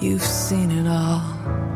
You've seen it all.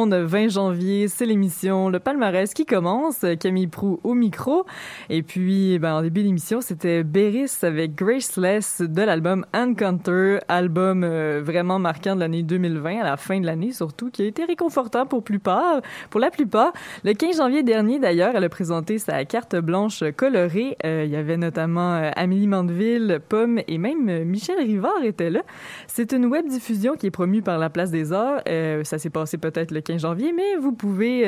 Monde, 20 janvier, c'est l'émission Le Palmarès qui commence. Camille Prou au micro. Et puis, ben, en début d'émission, c'était Beris avec Graceless de l'album Encounter, album euh, vraiment marquant de l'année 2020, à la fin de l'année surtout, qui a été réconfortant pour plupart, pour la plupart. Le 15 janvier dernier, d'ailleurs, elle a présenté sa carte blanche colorée. Euh, il y avait notamment euh, Amélie Mandeville, Pomme et même Michel Rivard était là. C'est une web diffusion qui est promue par la Place des Arts. Ça s'est passé peut-être le 15 janvier, mais vous pouvez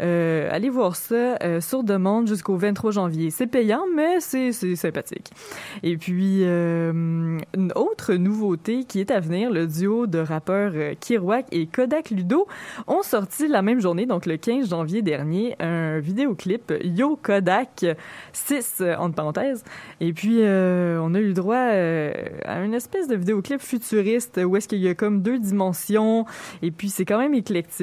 aller voir ça sur demande jusqu'au 23 janvier. C'est payant, mais c'est sympathique. Et puis, une autre nouveauté qui est à venir, le duo de rappeurs Kirouac et Kodak Ludo ont sorti la même journée, donc le 15 janvier dernier, un vidéoclip Yo Kodak 6, entre parenthèses. Et puis, on a eu droit à une espèce de vidéoclip futuriste où est-ce qu'il y a comme deux dimensions et puis c'est quand même éclectique.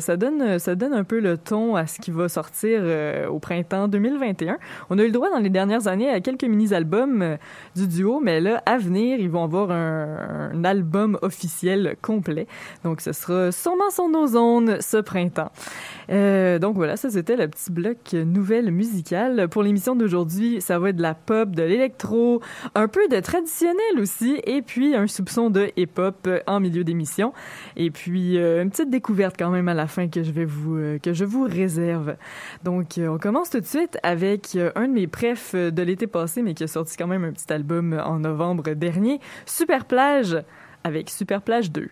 Ça donne, ça donne un peu le ton à ce qui va sortir euh, au printemps 2021. On a eu le droit dans les dernières années à quelques mini-albums euh, du duo, mais là, à venir, ils vont avoir un, un album officiel complet. Donc, ce sera sûrement sur nos zones ce printemps. Euh, donc voilà, ça c'était le petit bloc nouvelle musicale. Pour l'émission d'aujourd'hui, ça va être de la pop, de l'électro, un peu de traditionnel aussi, et puis un soupçon de hip-hop en milieu d'émission. Et puis euh, une petite découverte quand même à la fin que je vais vous euh, que je vous réserve. Donc on commence tout de suite avec un de mes prefs de l'été passé, mais qui a sorti quand même un petit album en novembre dernier, Super Plage avec Super Plage 2.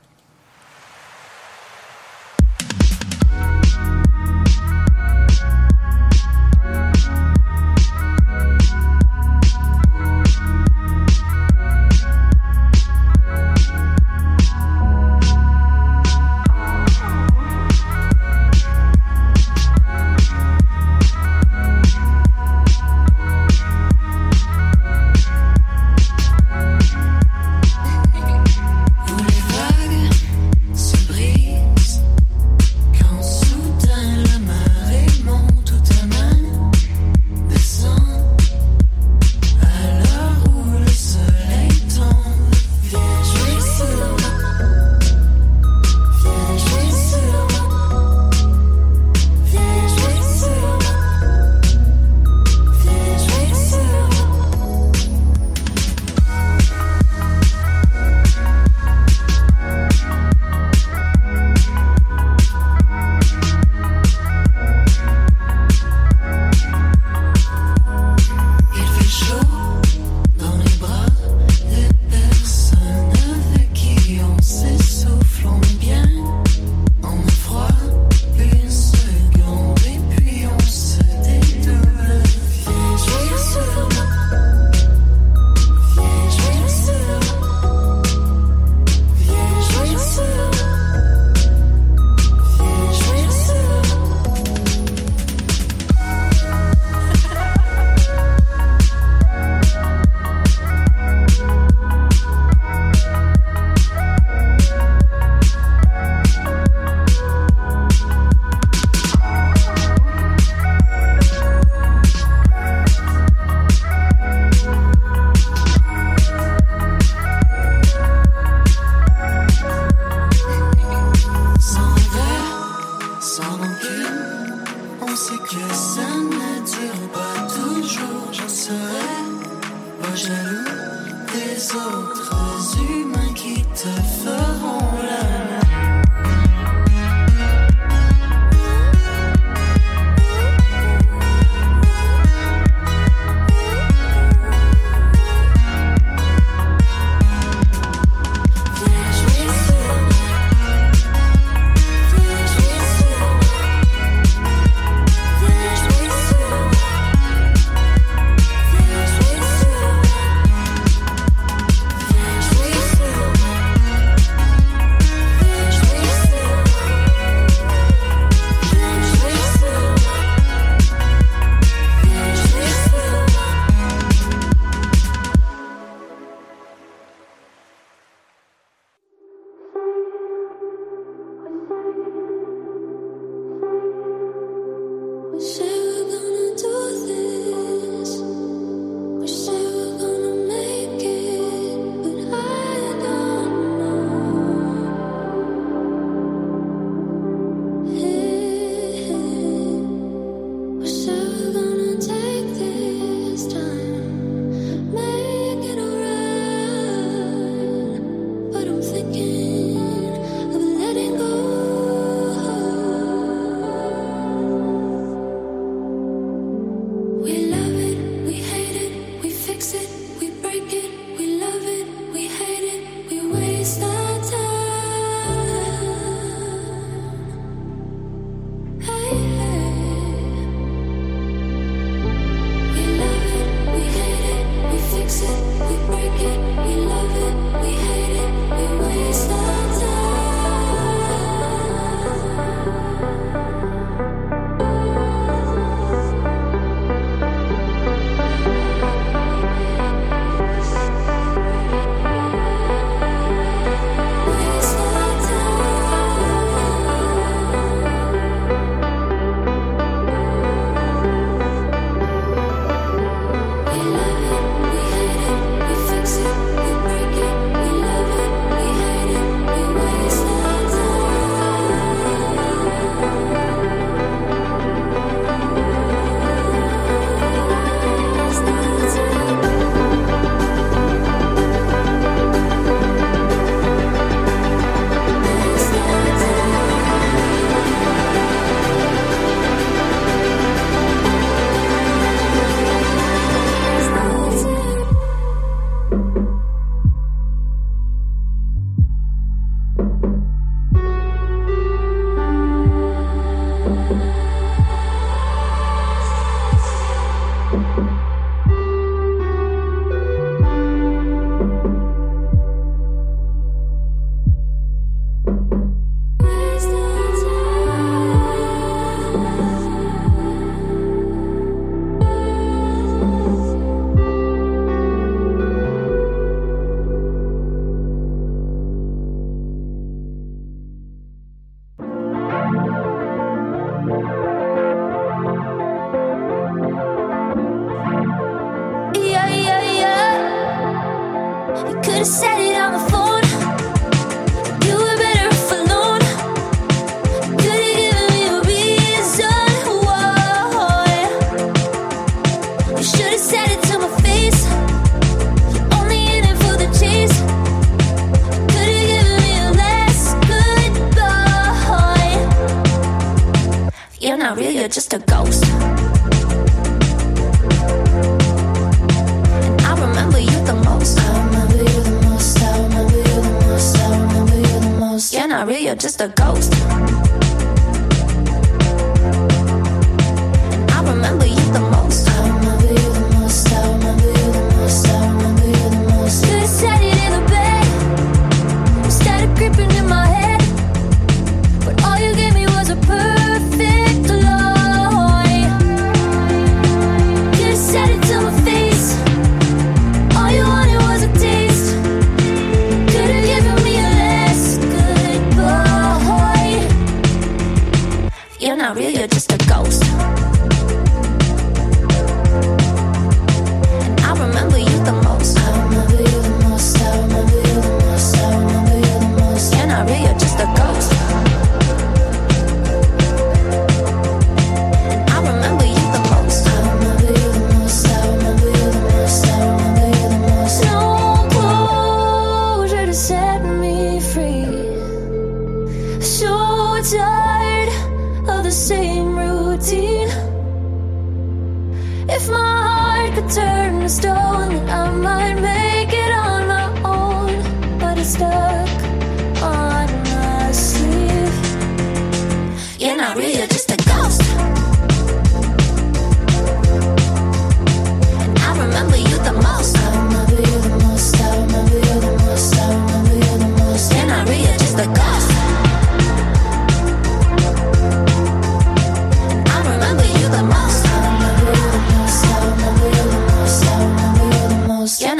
If my heart could turn to stone, then I might make.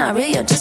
not real. Just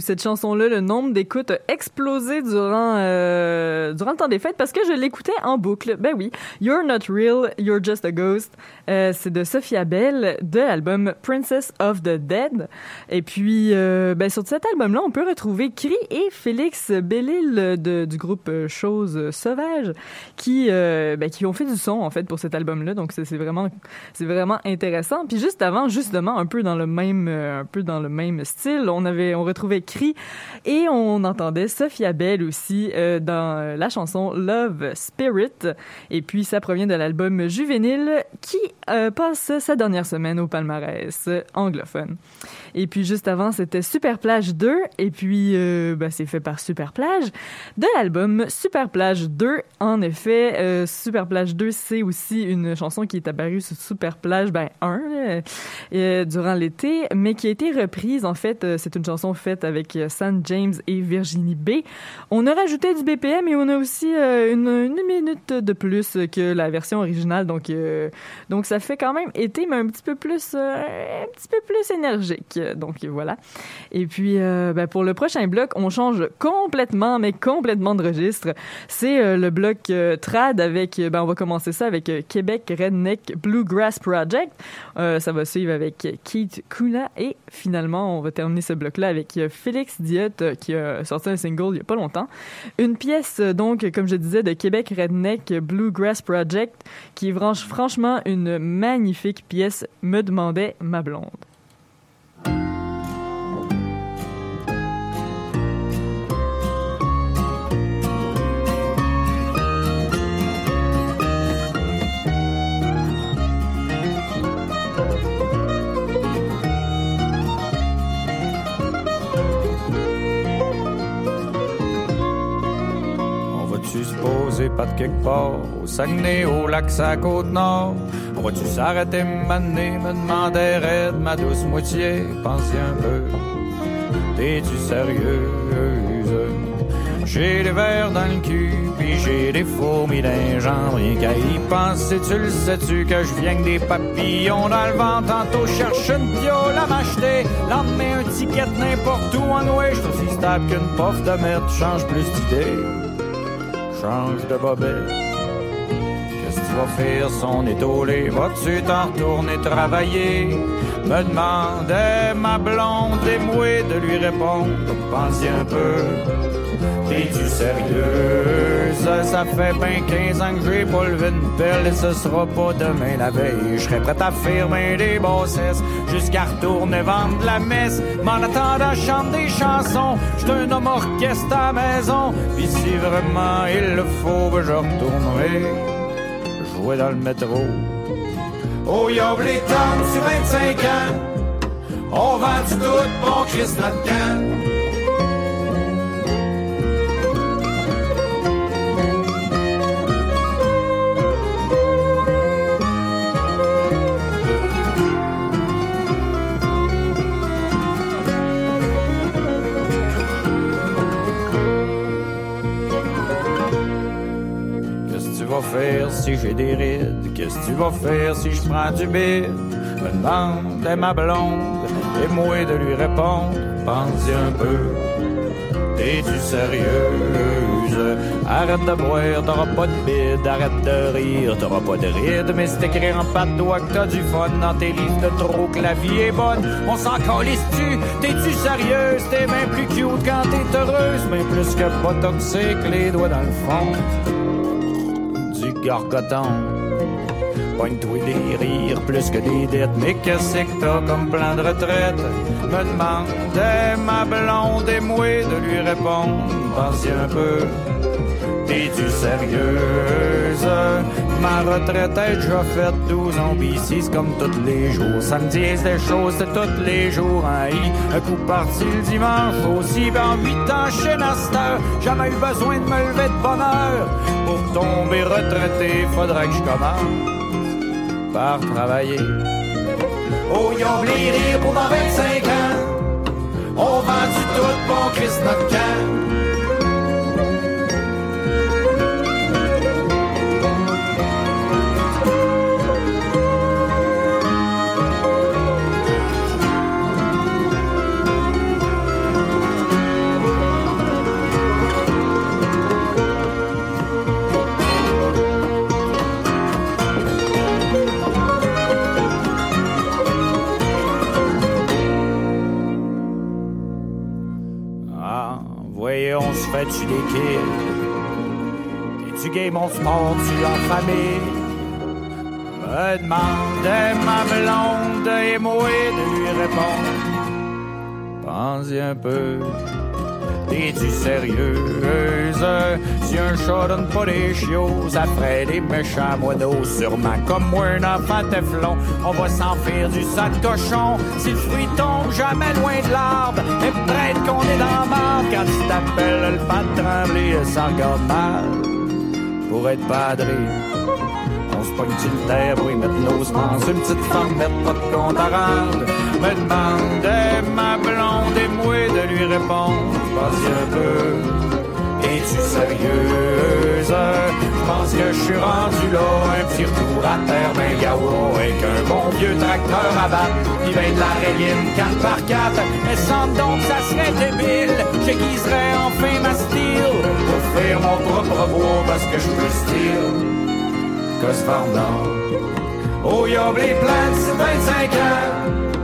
cette chanson-là, le nombre d'écoutes a explosé durant euh, durant le temps des fêtes parce que je l'écoutais en boucle. Ben oui, You're Not Real, You're Just a Ghost. Euh, c'est de Sophia Bell de l'album Princess of the Dead. Et puis, euh, ben, sur cet album-là, on peut retrouver Cri et Félix Bellil du groupe Chose Sauvage qui ben, qui ont fait du son en fait pour cet album-là. Donc c'est vraiment vraiment intéressant. Puis juste avant, justement, un peu dans le même un peu dans le même style, on avait on retrouvait et on entendait Sophia Bell aussi euh, dans la chanson Love Spirit. Et puis ça provient de l'album Juvénile qui euh, passe sa dernière semaine au palmarès anglophone. Et puis juste avant, c'était Super Plage 2. Et puis euh, ben, c'est fait par Super Plage de l'album Super Plage 2. En effet, Super Plage 2, c'est aussi une chanson qui est apparue sur Super Plage ben, 1 durant l'été, mais qui a été reprise. En fait, c'est une chanson faite avec avec San James et Virginie B. On a rajouté du BPM et on a aussi une, une, minute de plus que la version originale. Donc, donc ça fait quand même été, mais un petit peu plus, un petit peu plus énergique. Donc voilà. Et puis, ben, pour le prochain bloc, on change complètement, mais complètement de registre. C'est le bloc trad avec, ben, on va commencer ça avec Québec Redneck Bluegrass Project. Euh, ça va suivre avec Keith Kuna et finalement, on va terminer ce bloc-là avec Félix Diot euh, qui a sorti un single il y a pas longtemps. Une pièce, donc, comme je disais, de Québec Redneck Bluegrass Project qui est franchement une magnifique pièce, me demandait ma blonde. Pas de quelque part, au Saguenay, au lac, sa côte nord. On va-tu s'arrêter, m'amener, me demander raide, ma douce moitié, pensez un peu. T'es-tu sérieuse? J'ai des verres dans le cul, puis j'ai des fourmis d'un genre, rien qu'à y penser, tu le sais-tu que je viens des papillons dans le vent, tantôt cherche une piole à m'acheter, lendemain un ticket n'importe où en ouest, je aussi stable qu'une pof de merde, change plus d'idée change de bobette. Qu'est-ce que tu vas faire son étoilé? Vas-tu t'en retourner travailler? Me demandait ma blonde démouée de lui répondre. Pensez un peu? T'es-tu sérieuse? Ça fait ben 15 ans que j'ai pas levé une pelle et ce sera pas demain la veille. Je serais prêt à faire ben des bassesses jusqu'à retourner vendre la messe. M'en attendant, chante des chansons. J'suis un homme orchestre à maison. Pis si vraiment il le faut, je retournerai jouer dans le métro. Oh, y'a les sur 25 ans. On vend du tout, bon Christ notre faire si j'ai des rides? Qu'est-ce que tu vas faire si je prends du bide? Me demande ma blonde et moi de lui répondre. Pensez un peu, t'es-tu sérieuse? Arrête de boire, t'auras pas de bide, arrête de rire, t'auras pas de ride, mais c'est écrit en pas de doigt que t'as du fun dans tes livres de trop que la vie est bonne. On s'en calisse-tu? T'es-tu sérieuse? T'es bien plus cute quand t'es heureuse, mais plus que pas toxique, les doigts dans le fond gargoton. Pogne-toi des rires plus que des dettes, mais qu'est-ce que t'as comme plan de retraite? Me demandait ma blonde et moi de lui répondre, pensez un peu. T'es-tu sérieuse? Ma retraite est déjà faite 12 ans, comme tous les jours. Ça me dit des choses, c'est tous les jours. Hein? Un coup parti le dimanche aussi, ben 8 ans chez Naster. Jamais eu besoin de me lever de bonne heure. Pour tomber retraité, faudrait que je commence par travailler. Oh, y'a oublié rire pour dans 25 ans. On vend du tout, bon Christ notre camp. Fais-tu des kills? Es-tu gay, mon sport, tu en famille? Me demandait ma blonde et moi de lui répondre. Pense-y un peu. T'es-tu sérieuse? Si un chat donne pas des chiots, ça ferait des méchants moineaux. Sûrement comme moi, un enfant teflon, on va s'en faire du sac cochon. Si le fruit tombe jamais loin de l'arbre, et peut-être qu'on est dans la marde quand tu t'appelles le pas de trembler, ça regarde mal pour être padré. On se pogne une terre pour y mettre nos semences. Une petite femme, mettre pas de compte à rendre. Me demandait ma blonde moi de lui répondre. Vas-y un peu, es-tu sérieuse? Je pense que je suis rendu là, un petit retour à terre, ben gaou, avec un bon vieux tracteur à battre, qui vient de la rayine 4 par 4 Mais semble donc ça serait débile, j'aiguiserais enfin ma style, pour faire mon propre bois, parce que je peux style, que ce Oh, y'a les c'est 25 ans.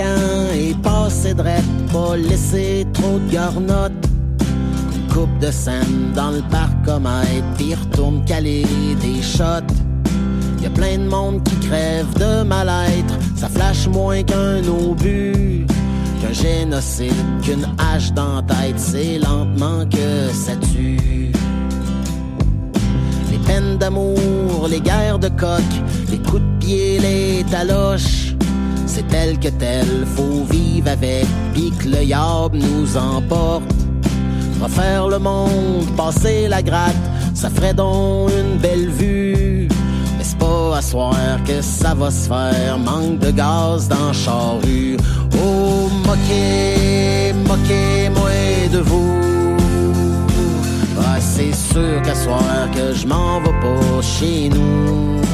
Et passé drette, pas laisser trop de garnottes. Coupe de scène dans le parc parcomètre, puis retourne caler des shots. Y a plein de monde qui crève de mal-être, ça flash moins qu'un obus. Qu'un génocide, qu'une hache dans tête, c'est lentement que ça tue. Les peines d'amour, les guerres de coq, les coups de pied, les taloches tel que tel, faut vivre avec, pis que le yab nous emporte. Refaire le monde, passer la gratte, ça ferait donc une belle vue. Mais c'est pas à soir que ça va se faire, manque de gaz dans charrue. Oh, moquez, moquez-moi de vous. Ah, c'est sûr qu'à soir que je m'en vais pas chez nous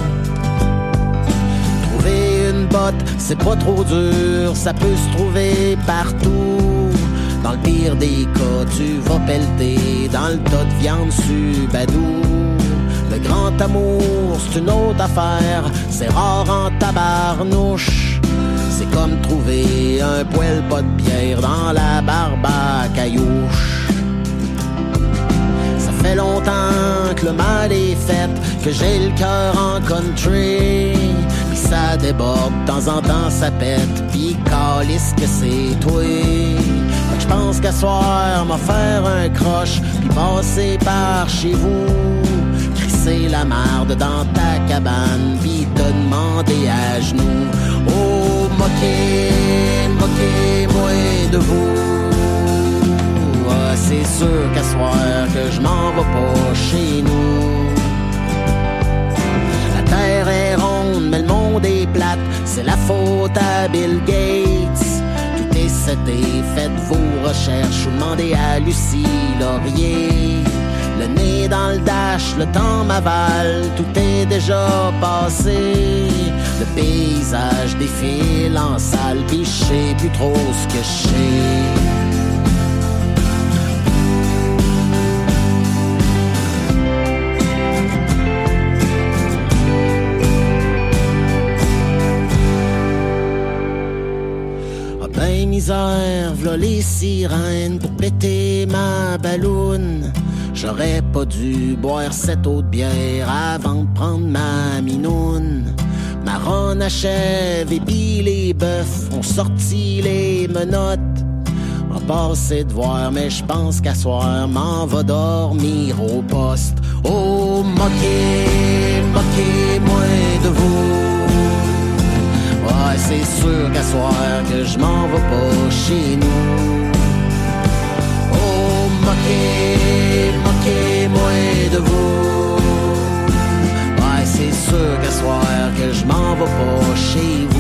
c'est pas trop dur, ça peut se trouver partout. Dans le pire des cas, tu vas pelleter dans le tas de viande subadou. Le grand amour, c'est une autre affaire, c'est rare en tabarnouche. C'est comme trouver un poêle pas de bière dans la barbe caillouche. Ça fait longtemps que le mal est fait, que j'ai le cœur en country ça déborde, de temps en temps ça pète, pis calisse que c'est toi. Je pense qu'à soir, m'a faire un croche, puis passer par chez vous. Crisser la marde dans ta cabane, puis te demander à genoux. Oh, moquez, moquez-moi de vous. Ah, c'est sûr qu'à soir que je m'en vais pas chez nous. Est mais le monde des plates, c'est la faute à Bill Gates. Tout est cédé, faites vos recherches ou demandez à Lucie Laurier. Le nez dans le dash, le temps m'avale, tout est déjà passé. Le paysage défile en salle, pis plus trop ce que je sais. Les sirènes pour péter ma balloune. J'aurais pas dû boire cette eau de bière avant de prendre ma minoune. Ma ronde achève et puis les bœufs ont sorti les menottes. On passé de voir, mais je pense qu'à soir, m'en va dormir au poste. Oh, moquez, moquez-moi de vous c'est sûr qu'à soir que je m'en vais pas chez nous. Oh, moquez, moquez-moi de vous. Ouais, c'est sûr qu'à soir que je m'en vais pas chez vous.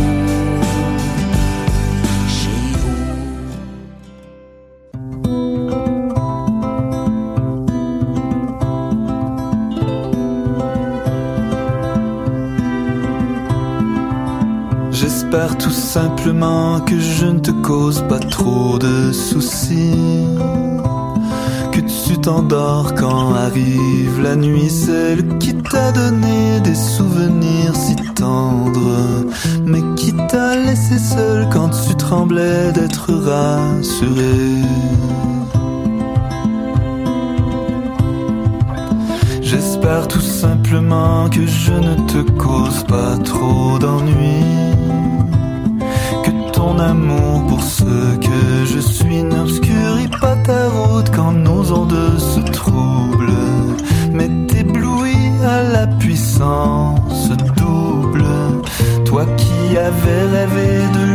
J'espère tout simplement que je ne te cause pas trop de soucis. t'endors quand arrive la nuit, celle qui t'a donné des souvenirs si tendres, mais qui t'a laissé seul quand tu tremblais d'être rassuré. J'espère tout simplement que je ne te cause pas trop d'ennuis ton amour pour ce que je suis n'obscurit pas ta route quand nos ondes se troublent, mais t'éblouis à la puissance double. Toi qui avais rêvé de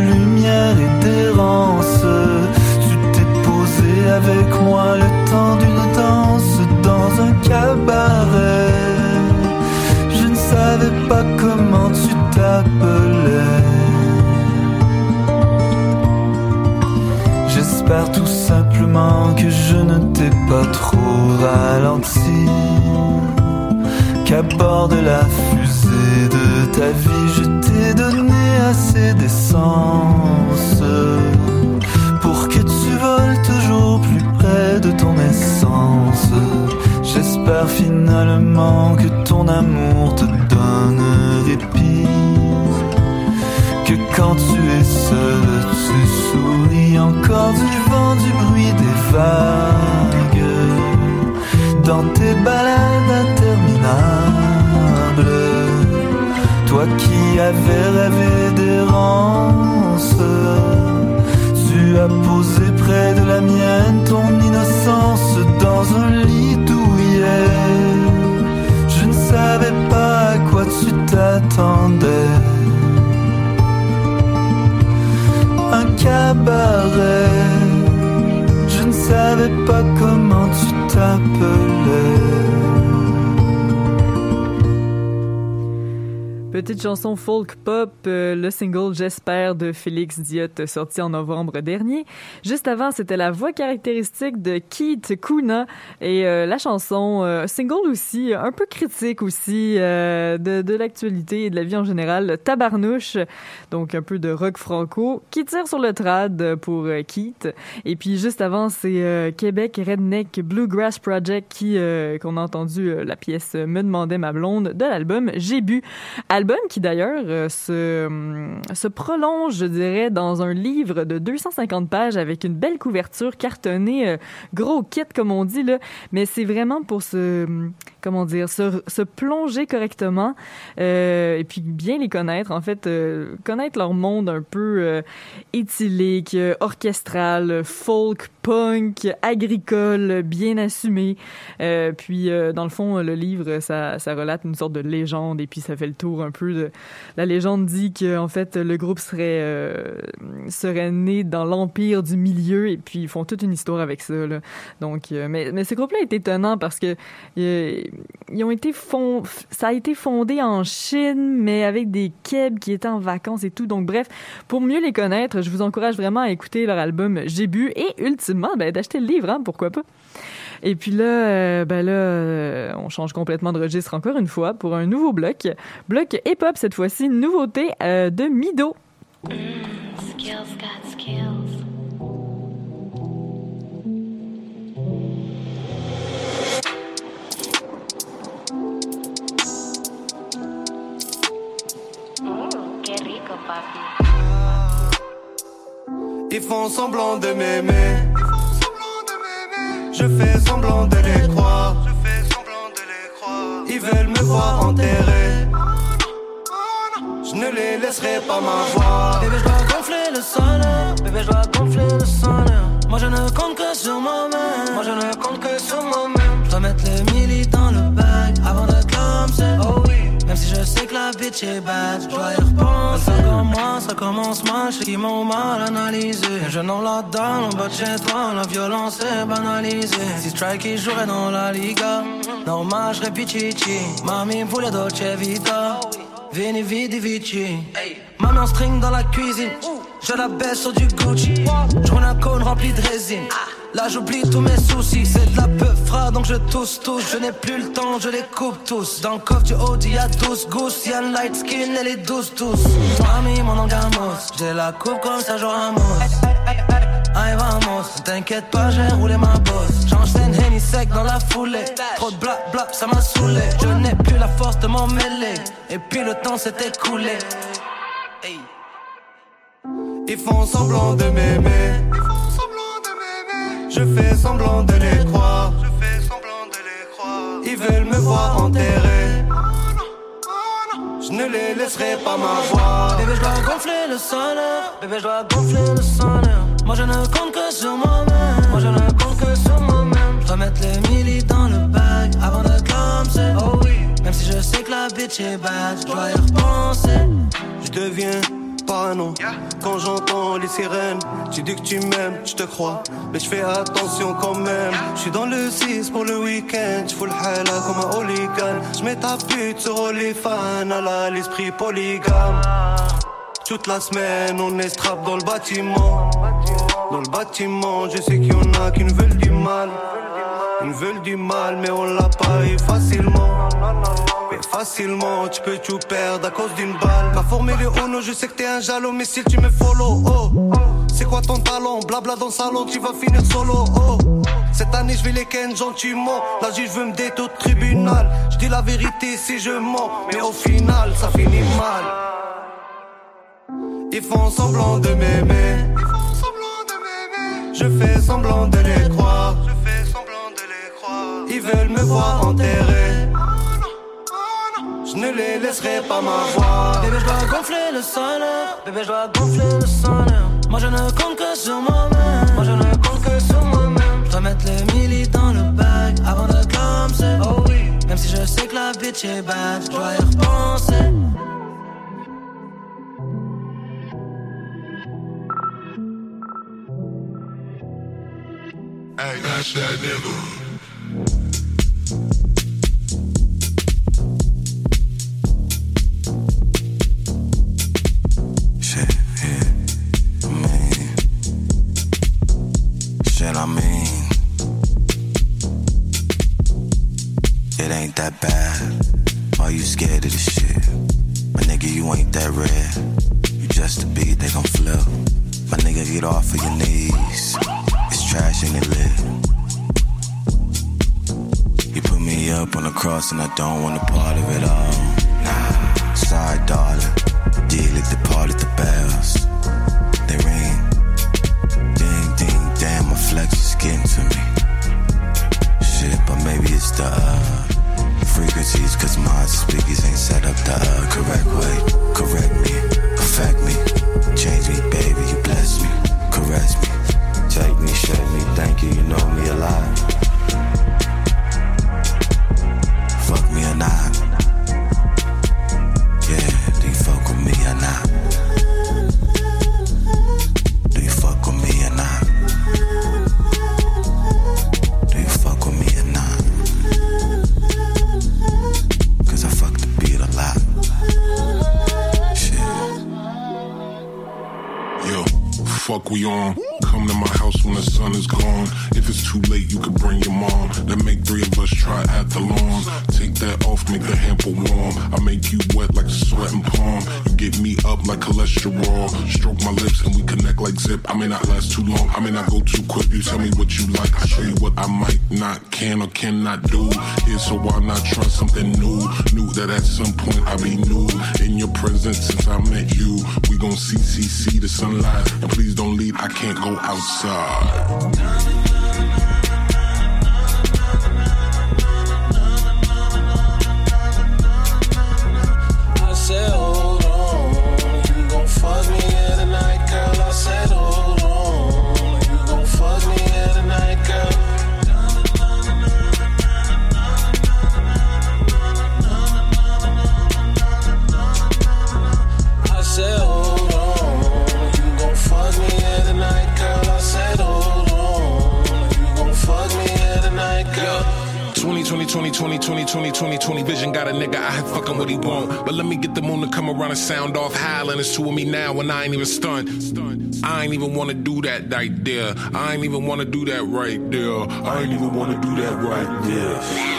Petite chanson folk pop, euh, le single J'espère de Félix Diot sorti en novembre dernier. Juste avant, c'était la voix caractéristique de Keith Kuna et euh, la chanson euh, single aussi, un peu critique aussi de, de l'actualité et de la vie en général, Tabarnouche, donc un peu de rock franco qui tire sur le trad pour Keith. Et puis juste avant, c'est Québec Redneck Bluegrass Project qui qu'on a entendu la pièce Me demandait ma blonde de l'album J'ai bu. Album qui d'ailleurs euh, se, hum, se prolonge, je dirais, dans un livre de 250 pages avec une belle couverture cartonnée, euh, gros kit comme on dit là, mais c'est vraiment pour se comment dire, se, se plonger correctement euh, et puis bien les connaître, en fait, euh, connaître leur monde un peu euh, éthylique, orchestral, folk, punk, agricole, bien assumé. Euh, puis, dans le fond, le livre, ça, ça relate une sorte de légende et puis ça fait le tour un peu de... La légende dit qu'en fait, le groupe serait, serait né dans l'empire du milieu et puis ils font toute une histoire avec ça. Là. Donc, mais, mais ce groupe-là est étonnant parce que ils ont été fond, ça a été fondé en Chine, mais avec des Keb qui étaient en vacances et tout. Donc bref, pour mieux les connaître, je vous encourage vraiment à écouter leur album J'ai bu et ultimement ben, d'acheter le livre, hein, pourquoi pas. Et puis là, euh, ben là, euh, on change complètement de registre encore une fois pour un nouveau bloc. Bloc hip-hop cette fois-ci, nouveauté euh, de Mido. skills got skills. Ils font semblant de m'aimer. Je fais semblant de les croire. Ils veulent me voir enterré. Je ne les laisserai pas m'avoir. Bébé, je dois gonfler le salaire. Bébé, je dois gonfler le salaire. Moi, je ne compte que sur moi-même. Moi, je ne compte que sur moi-même. Je dois mettre le milli dans le bag avant de clamser. Oh bitch est bad, je dois y repenser. Ça commence, ça commence mal, je qui m'ont mal analysé. Je n'en la donne, en bas de chez toi, la violence est banalisée. Si Strike jouerait dans la Liga, normal, je pichichi. Mami voulait Dolce Vita, Vini Vidi Vici. Mami en string dans la cuisine, je la baisse sur du Gucci. Je un cône rempli de résine. Là j'oublie tous mes soucis, c'est de la peu fera donc je tousse tous. Je n'ai plus le temps, je les coupe tous. Dans le coffre du Audi y'a 12 gousses, y'a une light skin, elle est douce tous. Mis mon angamos, j'ai la coupe comme ça Ramos. Aïe vamos, t'inquiète pas, j'ai roulé ma bosse. J'enchaîne Henny sec dans la foulée. Trop de bla bla, ça m'a saoulé. Je n'ai plus la force de m'en mêler. Et puis le temps s'est écoulé. Ils font semblant de m'aimer. Je fais semblant de les croire. Je fais semblant de les croire. Ils veulent me voir enterré. Je ne les laisserai pas m'avoir. Bébé, je dois gonfler le salaire. Bébé, je dois gonfler le salaire. Moi, je ne compte que sur moi-même. Moi, je ne compte que sur moi-même. Je dois mettre les milli dans le bag avant de clamser. Oh oui. Même si je sais que la bitch est bad, je dois y repenser. Je deviens parano quand j'entends les sirènes. Tu dis que tu m'aimes, je te crois, mais je fais attention quand même. Je suis dans le 6 pour le week-end, je le hala comme un hooligan. Je mets ta pute sur OnlyFans, à la l'esprit polygame. Toute la semaine, on est strap dans le bâtiment. Dans le bâtiment, je sais qu'il y en a qui nous veulent du mal. Ils veulent du mal, mais on l'a pas eu facilement. Facilement, tu peux tout perdre à cause d'une balle. Ma formule est ono, je sais que t'es un jaloux, mais si tu me follow, oh. C'est quoi ton talent? Blabla dans le salon, tu vas finir solo, oh. Cette année, je vais les ken gentiment. La juge veut me détruire au tribunal. Je dis la vérité si je mens, mais au final, ça finit mal. Ils font semblant de m'aimer. Je fais semblant de les croire. Je fais semblant de les croire. Ils veulent me voir enterré. Je ne les laisserai pas m'avoir. Bébé, je dois gonfler le salaire. Bébé, je dois gonfler le salaire. Moi, je ne compte que sur moi-même. Moi, je ne compte que sur moi-même. Je dois mettre les milli dans le bag avant de clamser. Oh oui. Même si je sais que la bitch est bad, je dois y repenser. Hey, that's that nigga. I mean, it ain't that bad. Why you scared of this shit? My nigga, you ain't that rare. You just a beat, they gon' flip. My nigga, get off of your knees. It's trash and it lit. You put me up on the cross and I don't want a part of it all. Nah, sorry, darling. Deal the party, the bells. Flex is getting to me. Shit, but maybe it's the uh, frequencies, cause my speakers ain't set up the uh, correct way. Correct me, affect me, change me, baby, you bless me, caress me, take me, shake me, thank you, you know me a lot. Fuck me or not. Yeah, do you fuck with me or not? Like. Stroke my lips and we connect like zip. I may not last too long. I may not go too quick. You tell me what you like. I show you what I might not, can or cannot do. Here, so why not try something new? Knew that at some point I'd be new in your presence since I met you. We gon' see, see, see the sunlight. And please don't leave. I can't go outside. 20, 20, 20, 20, 20, 20 vision got a nigga I here fucking what he want. But let me get the moon to come around and sound off howling. It's two of me now and I ain't even stunned. I ain't even wanna do that right there. I ain't even wanna do that right there. I ain't even wanna do that right there.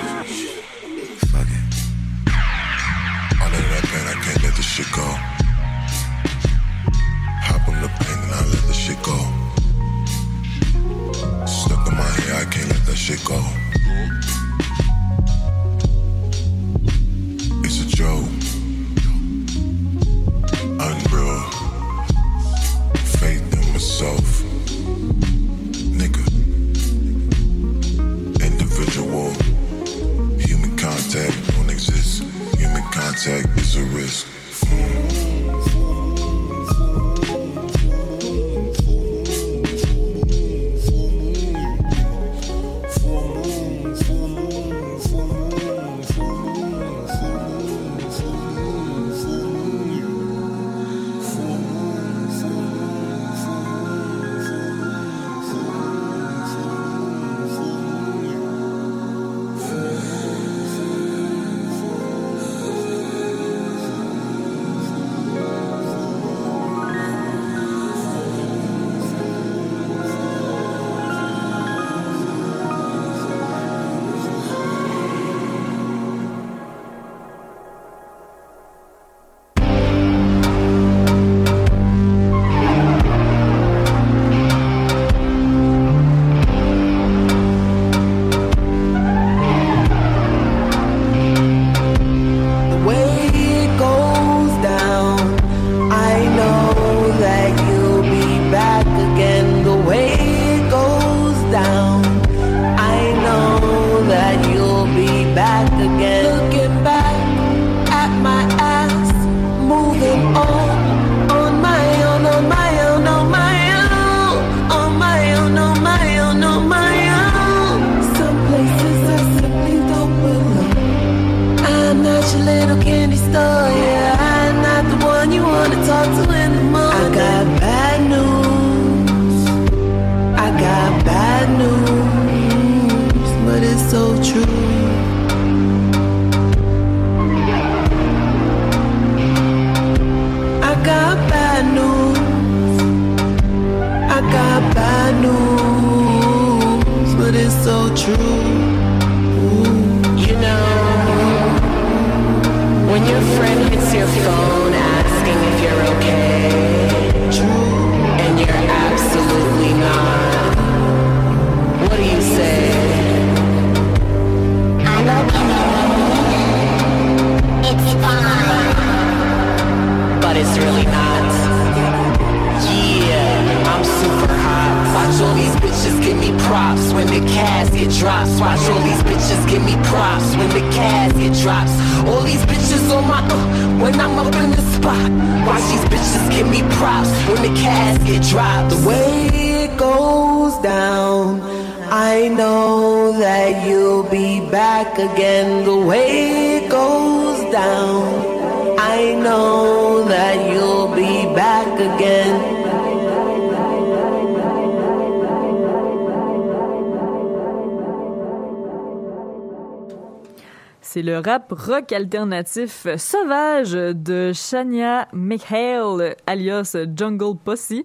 Rap rock alternatif sauvage de Shania McHale, alias Jungle Posse.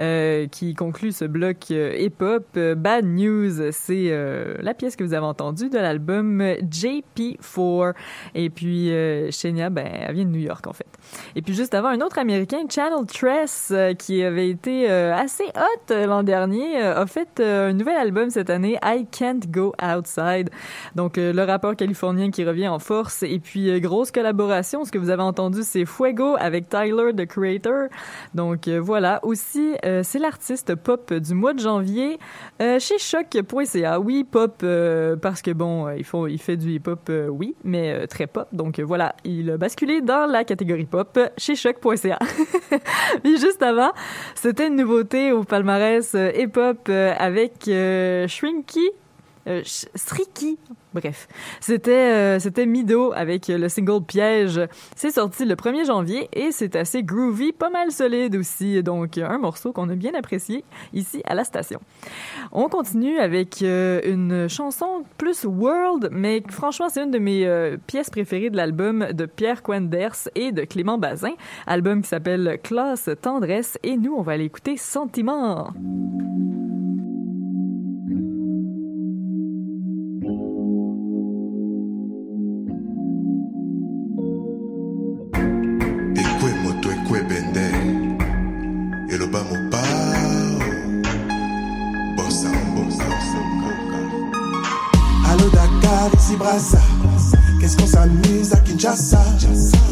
Euh, qui conclut ce bloc euh, hip-hop. Euh, Bad News, c'est euh, la pièce que vous avez entendue de l'album JP4. Et puis, euh, Shania, ben, elle vient de New York, en fait. Et puis, juste avant, un autre Américain, Channel Tress, qui avait été assez hot l'an dernier, a fait un nouvel album cette année, I Can't Go Outside. Donc, le rappeur californien qui revient en force. Et puis, grosse collaboration. Ce que vous avez entendu, c'est Fuego avec Tyler, the Creator. Donc, voilà. Aussi, euh, c'est l'artiste pop du mois de janvier euh, chez choc.ca. Oui, pop, euh, parce que bon, il, fait du hip-hop, oui, mais très pop. Donc, voilà. Il a basculé dans la catégorie pop chez choc.ca. Puis, juste avant, c'était une nouveauté au palmarès hip-hop avec Shrinky. Euh, bref. C'était euh, c'était Mido avec le single Piège. C'est sorti le 1er janvier et c'est assez groovy, pas mal solide aussi. Donc un morceau qu'on a bien apprécié ici à la station. On continue avec euh, une chanson plus world, mais franchement c'est une de mes euh, pièces préférées de l'album de Pierre Quenders et de Clément Bazin. Album qui s'appelle Classe Tendresse et nous on va aller écouter Sentiment. Qu'est-ce qu'on s'amuse à Kinshasa?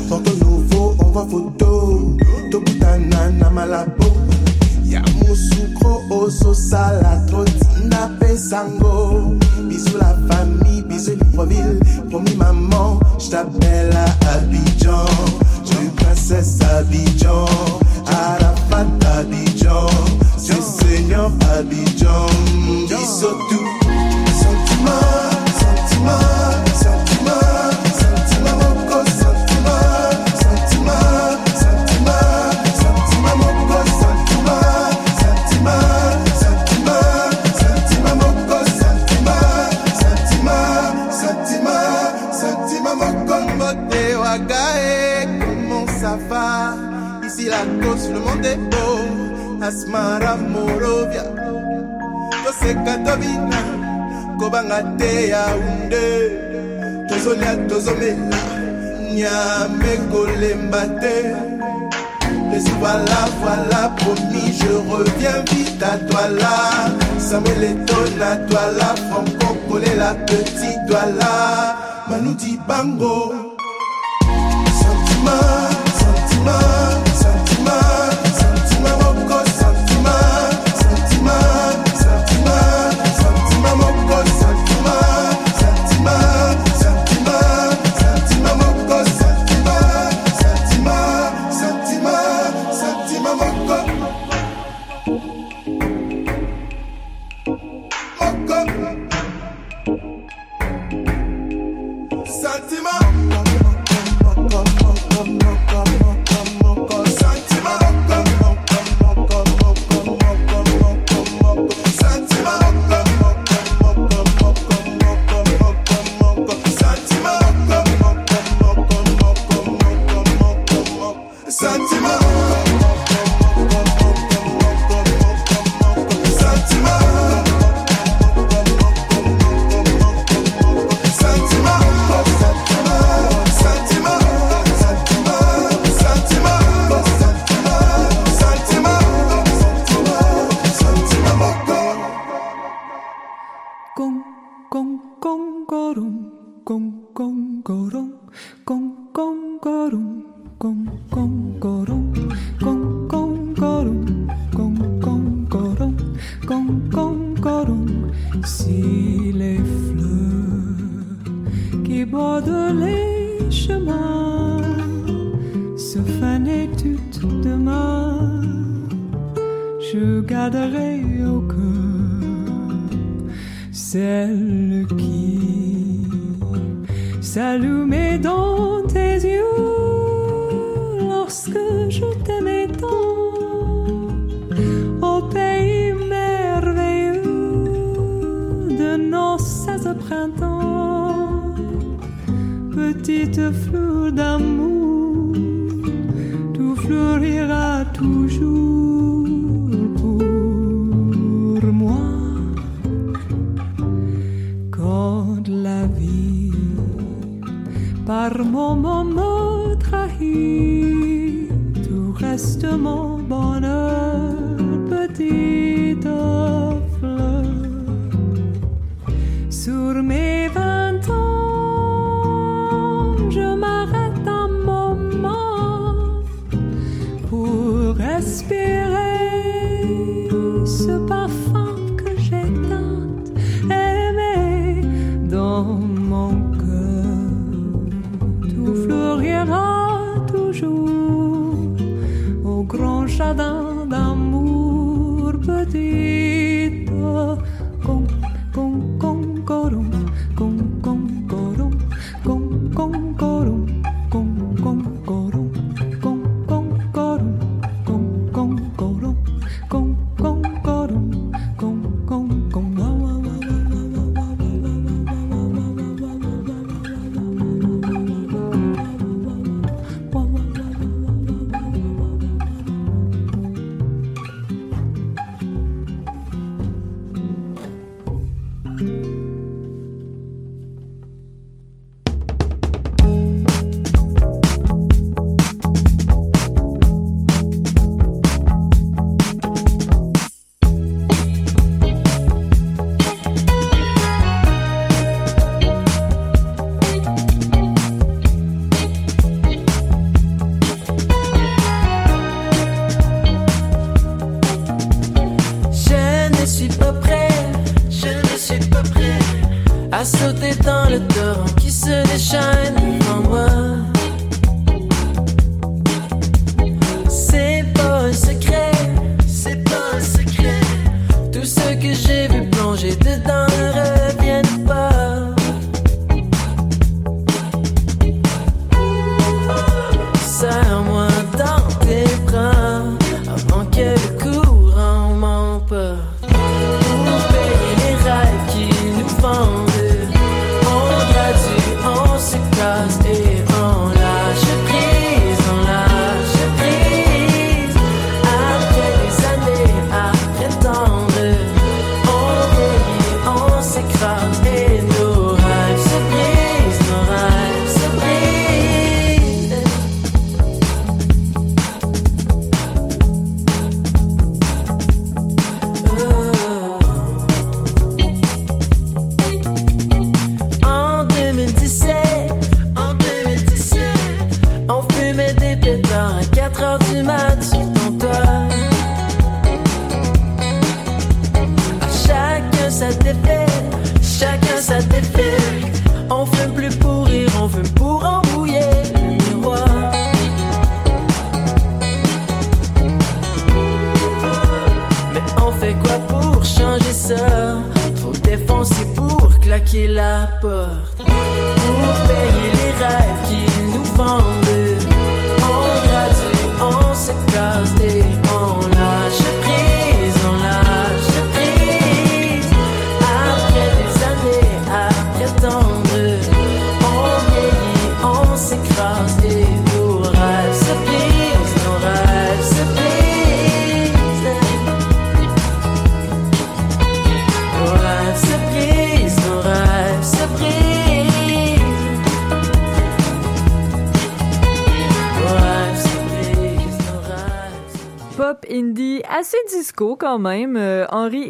Porto Novo, on voit photo. Tobutana na Malabo. Ya Moussoukro, Oso Sala, Trotina, Pesango. Bisous la famille, bisous Libreville. Promis maman, je t'appelle à Abidjan. Je princesse Abidjan. Arafat Abidjan. C'est Seigneur Abidjan. Bisous tout. Sentiment, Asmara Morovia, Toseka Tobina. Kobanga te yaunde tozolia tozomela nyame kolemba te Les voilà, voilà, promis, je reviens vite à toi là. Samuel étonne à toi là, Franco Collet la petite toi là. Bango. Sentiment, Si les fleurs qui bordent les chemins se fanaient toutes demain, je garderai au cœur celle s'allumer dans tes yeux lorsque je t'aimais tant. Au pays merveilleux de nos 16 printemps, petite fleur d'amour. moment m'a trahi, tout reste mon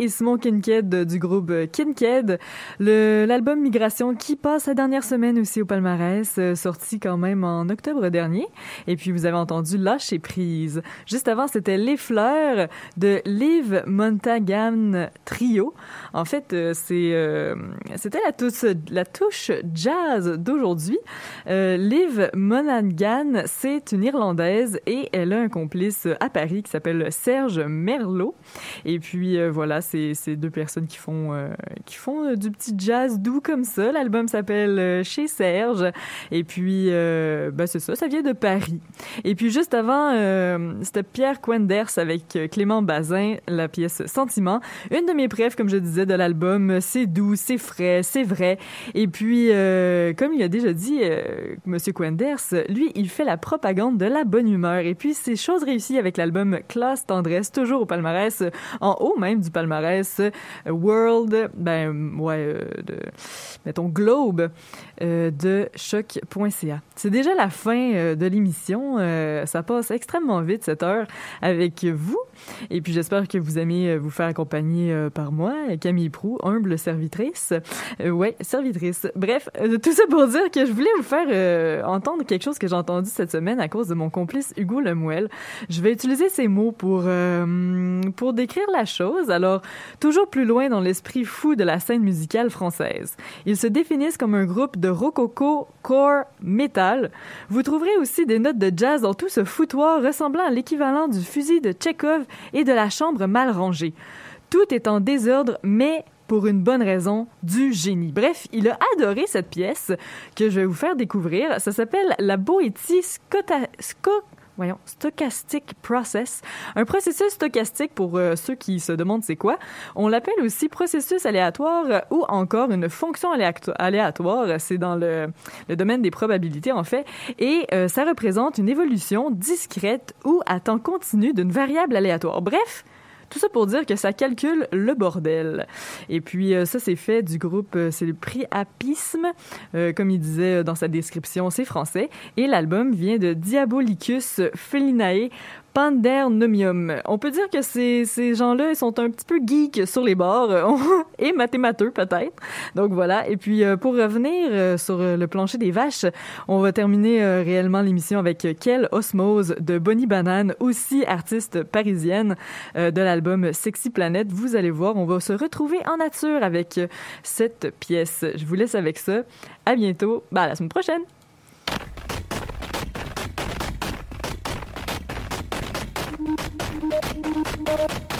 Simon Kincaid euh, du groupe euh, Kincaid. L'album Migration qui passe la dernière semaine aussi au palmarès, euh, sorti quand même en octobre dernier. Et puis vous avez entendu Lâcher prise. Juste avant, c'était Les fleurs de Liv Montagan Trio. En fait, c'est c'était la touche la touche jazz d'aujourd'hui. Liv Montagan, c'est une Irlandaise et elle a un complice à Paris qui s'appelle Serge Merlot. Et puis voilà, c'est c'est deux personnes qui font euh, qui font euh, du petit jazz doux comme ça. L'album s'appelle euh, Chez Serge. Et puis euh, ben, c'est ça, ça vient de Paris. Et puis juste avant, c'était Pierre Quenders avec Clément Bazin, la pièce Sentiment. Une de mes préfs, comme je disais, de l'album. C'est doux, c'est frais, c'est vrai. Et puis, comme il a déjà dit, Monsieur Quenders, lui, il fait la propagande de la bonne humeur. Et puis, c'est chose réussie avec l'album Classe Tendresse, toujours au palmarès, en haut même du palmarès World, ben, ouais, euh, de, mettons, Globe euh, de choc.ca. C'est déjà la fin euh, de l'émission. Euh, ça passe extrêmement vite cette heure avec vous. Et puis j'espère que vous aimez vous faire accompagner par moi, Camille Prou, humble servitrice. Ouais, servitrice. Bref, tout ça pour dire que je voulais vous faire entendre quelque chose que j'ai entendu cette semaine à cause de mon complice Hugo Lemuel. Je vais utiliser ces mots pour pour décrire la chose. Alors, toujours plus loin dans l'esprit fou de la scène musicale française. Ils se définissent comme un groupe de rococo core metal. Vous trouverez aussi des notes de jazz dans tout ce foutoir ressemblant à l'équivalent du fusil de Tchekhov et de la chambre mal rangée. Tout est en désordre, mais pour une bonne raison, du génie. Bref, il a adoré cette pièce que je vais vous faire découvrir. Ça s'appelle La Boétie Voyons, Stochastic Process. Un processus stochastique, pour euh, ceux qui se demandent c'est quoi, on l'appelle aussi processus aléatoire ou encore une fonction aléato- aléatoire. C'est dans le, le domaine des probabilités, en fait. Et euh, ça représente une évolution discrète ou à temps continu d'une variable aléatoire. Bref, tout ça pour dire que ça calcule le bordel. Et puis euh, ça, c'est fait du groupe, euh, c'est le Priapisme. Euh, comme il disait dans sa description, c'est français. Et l'album vient de Diabolicus Felinae Pandernomium. On peut dire que ces, ces gens-là, sont un petit peu geeks sur les bords euh, et mathémateux peut-être. Donc voilà. Et puis euh, pour revenir euh, sur le plancher des vaches, on va terminer réellement l'émission avec Quelle Osmose de Bonnie Banane, aussi artiste parisienne de l'album Sexy Planète. Vous allez voir, on va se retrouver en nature avec cette pièce. Je vous laisse avec ça. À bientôt. Bah, la semaine prochaine. you.